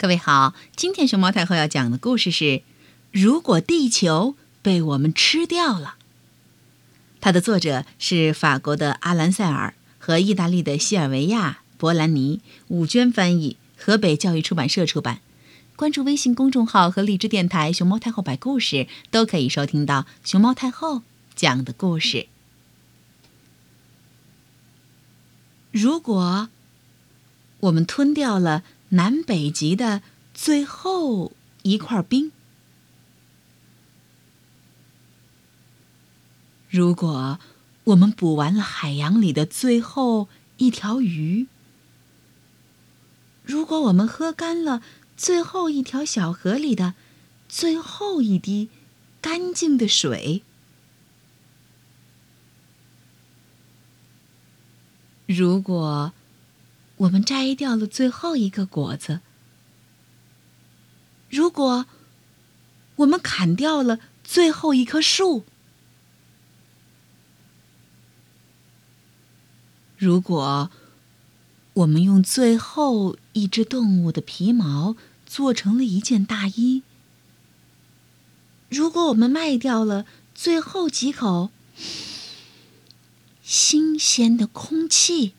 各位好，今天熊猫太后要讲的故事是《如果地球被我们吃掉了》。它的作者是法国的阿兰塞尔和意大利的西尔维亚·博兰尼，武娟翻译，河北教育出版社出版。关注微信公众号和荔枝电台“熊猫太后摆故事”，都可以收听到熊猫太后讲的故事。如果我们吞掉了。南北极的最后一块冰。如果我们捕完了海洋里的最后一条鱼，如果我们喝干了最后一条小河里的最后一滴干净的水，如果……我们摘掉了最后一个果子。如果我们砍掉了最后一棵树，如果我们用最后一只动物的皮毛做成了一件大衣，如果我们卖掉了最后几口新鲜的空气。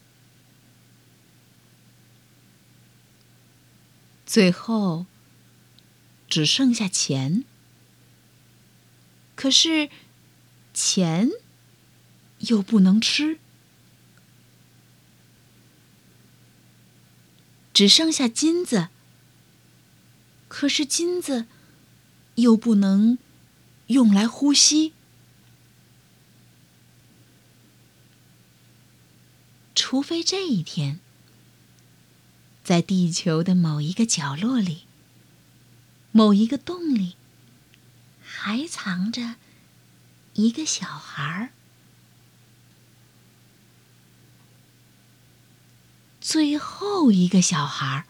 最后，只剩下钱。可是，钱又不能吃，只剩下金子。可是金子又不能用来呼吸，除非这一天。在地球的某一个角落里，某一个洞里，还藏着一个小孩儿。最后一个小孩儿，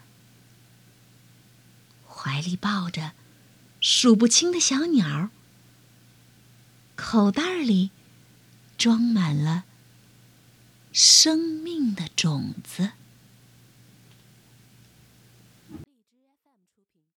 怀里抱着数不清的小鸟，口袋里装满了生命的种子。